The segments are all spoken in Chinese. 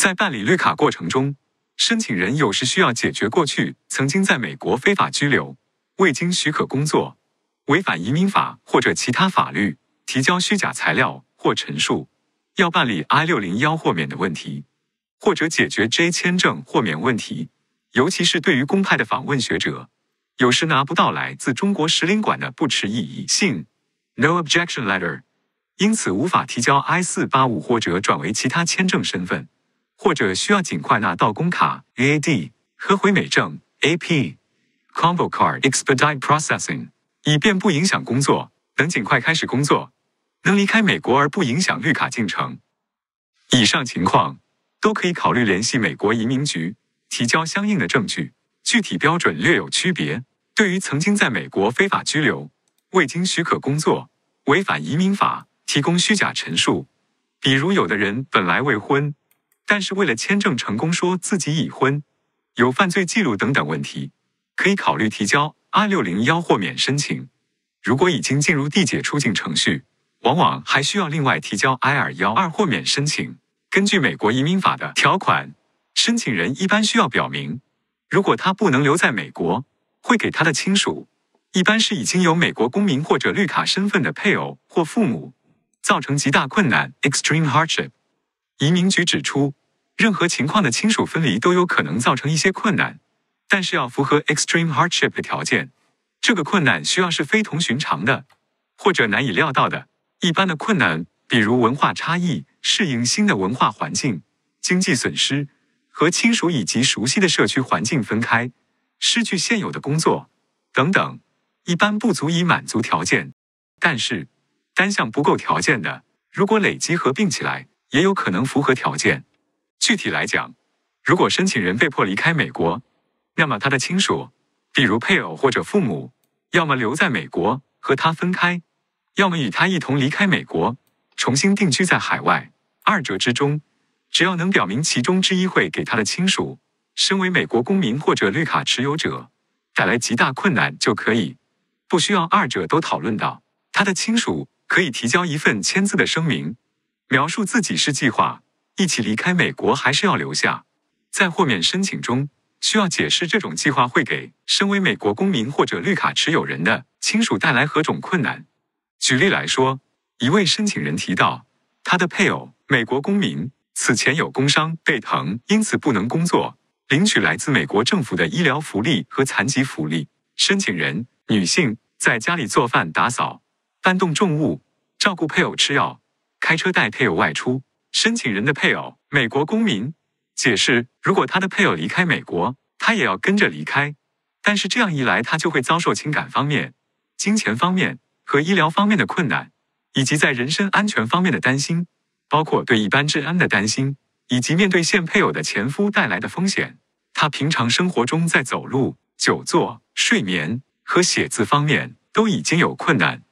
在办理绿卡过程中，申请人有时需要解决过去曾经在美国非法居留、未经许可工作、违反移民法或者其他法律、提交虚假材料或陈述、要办理 I 六零幺豁免的问题，或者解决 J 签证豁免问题。尤其是对于公派的访问学者，有时拿不到来自中国使领馆的不持异议信 （No Objection Letter），因此无法提交 I 四八五或者转为其他签证身份。或者需要尽快拿到工卡 （AAD） 和回美证 （AP）、Combo Card Expedite Processing，以便不影响工作，能尽快开始工作，能离开美国而不影响绿卡进程。以上情况都可以考虑联系美国移民局提交相应的证据，具体标准略有区别。对于曾经在美国非法居留、未经许可工作、违反移民法、提供虚假陈述，比如有的人本来未婚。但是为了签证成功，说自己已婚、有犯罪记录等等问题，可以考虑提交 I 六零幺豁免申请。如果已经进入递解出境程序，往往还需要另外提交 I 二幺二豁免申请。根据美国移民法的条款，申请人一般需要表明，如果他不能留在美国，会给他的亲属，一般是已经有美国公民或者绿卡身份的配偶或父母，造成极大困难 （extreme hardship）。移民局指出。任何情况的亲属分离都有可能造成一些困难，但是要符合 extreme hardship 的条件。这个困难需要是非同寻常的，或者难以料到的。一般的困难，比如文化差异、适应新的文化环境、经济损失、和亲属以及熟悉的社区环境分开、失去现有的工作等等，一般不足以满足条件。但是单项不够条件的，如果累积合并起来，也有可能符合条件。具体来讲，如果申请人被迫离开美国，那么他的亲属，比如配偶或者父母，要么留在美国和他分开，要么与他一同离开美国，重新定居在海外。二者之中，只要能表明其中之一会给他的亲属，身为美国公民或者绿卡持有者，带来极大困难就可以，不需要二者都讨论到。他的亲属可以提交一份签字的声明，描述自己是计划。一起离开美国还是要留下？在豁免申请中需要解释这种计划会给身为美国公民或者绿卡持有人的亲属带来何种困难。举例来说，一位申请人提到，他的配偶美国公民此前有工伤背疼，因此不能工作，领取来自美国政府的医疗福利和残疾福利。申请人女性在家里做饭、打扫、搬动重物、照顾配偶吃药、开车带配偶外出。申请人的配偶，美国公民，解释：如果他的配偶离开美国，他也要跟着离开。但是这样一来，他就会遭受情感方面、金钱方面和医疗方面的困难，以及在人身安全方面的担心，包括对一般治安的担心，以及面对现配偶的前夫带来的风险。他平常生活中在走路、久坐、睡眠和写字方面都已经有困难，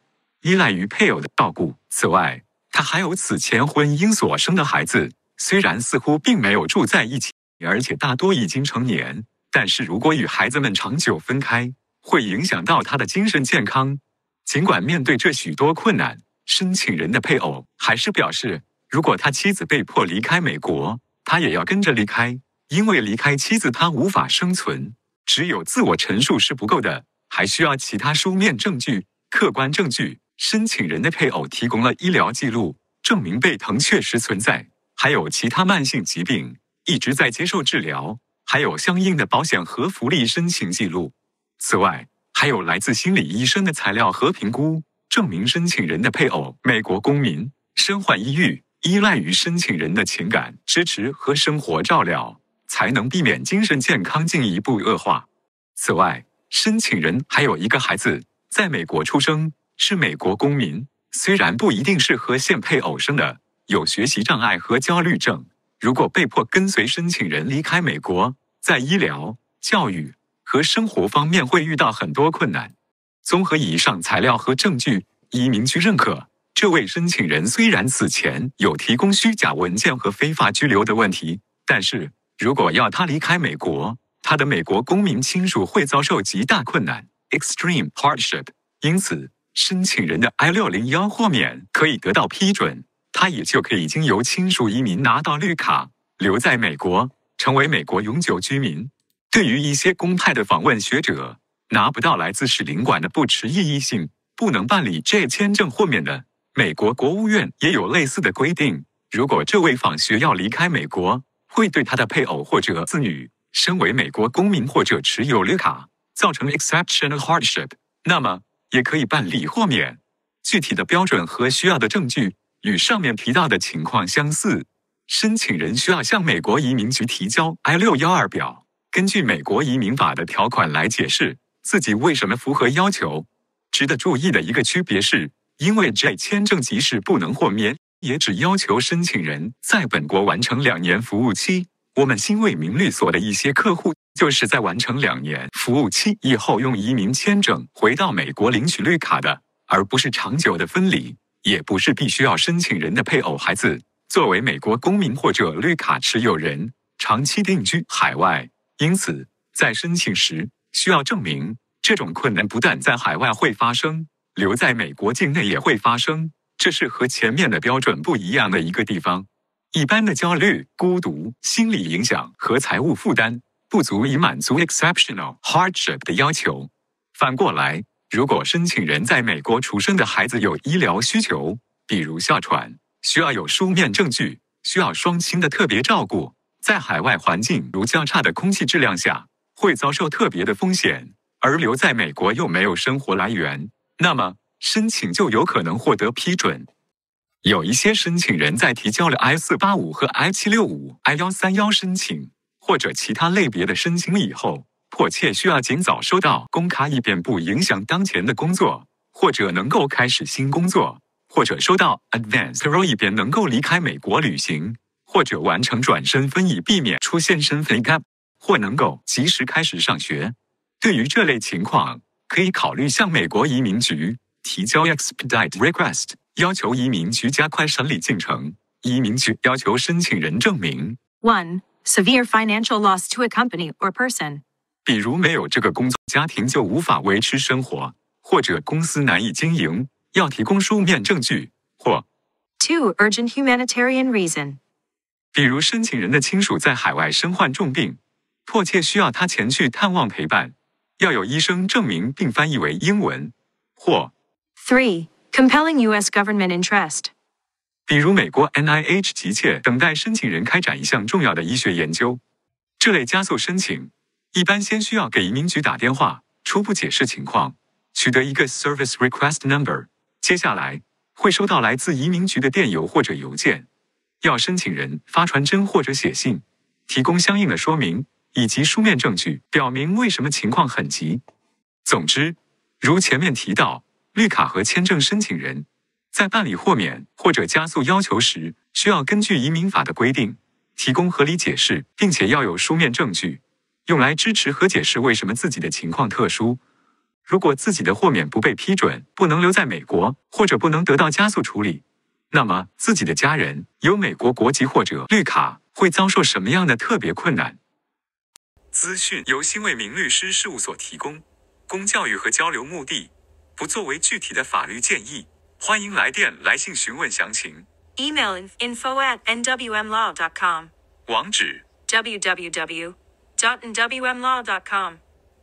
依赖于配偶的照顾。此外，他还有此前婚姻所生的孩子，虽然似乎并没有住在一起，而且大多已经成年，但是如果与孩子们长久分开，会影响到他的精神健康。尽管面对这许多困难，申请人的配偶还是表示，如果他妻子被迫离开美国，他也要跟着离开，因为离开妻子他无法生存。只有自我陈述是不够的，还需要其他书面证据、客观证据。申请人的配偶提供了医疗记录，证明被疼确实存在，还有其他慢性疾病，一直在接受治疗，还有相应的保险和福利申请记录。此外，还有来自心理医生的材料和评估，证明申请人的配偶美国公民，身患抑郁，依赖于申请人的情感支持和生活照料，才能避免精神健康进一步恶化。此外，申请人还有一个孩子在美国出生。是美国公民，虽然不一定是和现配偶生的，有学习障碍和焦虑症。如果被迫跟随申请人离开美国，在医疗、教育和生活方面会遇到很多困难。综合以上材料和证据，移民局认可这位申请人虽然此前有提供虚假文件和非法居留的问题，但是如果要他离开美国，他的美国公民亲属会遭受极大困难 （extreme hardship）。因此。申请人的 I 六零幺豁免可以得到批准，他也就可以经由亲属移民拿到绿卡。留在美国，成为美国永久居民。对于一些公派的访问学者，拿不到来自使领馆的不持异议性，不能办理 J 签证豁免的。美国国务院也有类似的规定。如果这位访学要离开美国，会对他的配偶或者子女，身为美国公民或者持有绿卡，造成 exceptional hardship，那么也可以办理豁免。具体的标准和需要的证据与上面提到的情况相似。申请人需要向美国移民局提交 I 六幺二表，根据美国移民法的条款来解释自己为什么符合要求。值得注意的一个区别是，因为 J 签证即使不能豁免。也只要求申请人在本国完成两年服务期。我们新为民律所的一些客户，就是在完成两年服务期以后，用移民签证回到美国领取绿卡的，而不是长久的分离，也不是必须要申请人的配偶、孩子作为美国公民或者绿卡持有人长期定居海外。因此，在申请时需要证明，这种困难不但在海外会发生，留在美国境内也会发生。这是和前面的标准不一样的一个地方。一般的焦虑、孤独、心理影响和财务负担不足以满足 exceptional hardship 的要求。反过来，如果申请人在美国出生的孩子有医疗需求，比如哮喘，需要有书面证据，需要双亲的特别照顾，在海外环境如较差的空气质量下，会遭受特别的风险，而留在美国又没有生活来源，那么。申请就有可能获得批准。有一些申请人在提交了 I 四八五和 I 七六五、I 幺三幺申请或者其他类别的申请以后，迫切需要尽早收到公卡，以便不影响当前的工作，或者能够开始新工作，或者收到 Advance Roll，以便能够离开美国旅行，或者完成转身分，以避免出现身份 gap，或能够及时开始上学。对于这类情况，可以考虑向美国移民局。提交 expedite request，要求移民局加快审理进程。移民局要求申请人证明。：one severe financial loss to a company or person，比如没有这个工作，家庭就无法维持生活，或者公司难以经营，要提供书面证据；或 two urgent humanitarian reason，比如申请人的亲属在海外身患重病，迫切需要他前去探望陪伴，要有医生证明并翻译为英文；或 Three, compelling U.S. government interest. 比如，美国 NIH 急切等待申请人开展一项重要的医学研究。这类加速申请一般先需要给移民局打电话，初步解释情况，取得一个 Service Request Number。接下来会收到来自移民局的电邮或者邮件，要申请人发传真或者写信，提供相应的说明以及书面证据，表明为什么情况很急。总之，如前面提到。绿卡和签证申请人在办理豁免或者加速要求时，需要根据移民法的规定提供合理解释，并且要有书面证据，用来支持和解释为什么自己的情况特殊。如果自己的豁免不被批准，不能留在美国，或者不能得到加速处理，那么自己的家人有美国国籍或者绿卡会遭受什么样的特别困难？资讯由新为民律师事务所提供，供教育和交流目的。不作为具体的法律建议，欢迎来电来信询问详情。Email info at nwmlaw.com。网址：www. dot nwmlaw. dot com。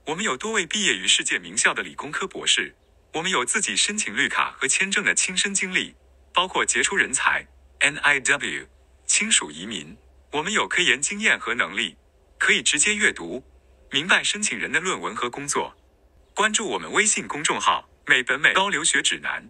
我们有多位毕业于世界名校的理工科博士，我们有自己申请绿卡和签证的亲身经历，包括杰出人才 NIW 亲属移民。我们有科研经验和能力，可以直接阅读明白申请人的论文和工作。关注我们微信公众号。美本美高留学指南。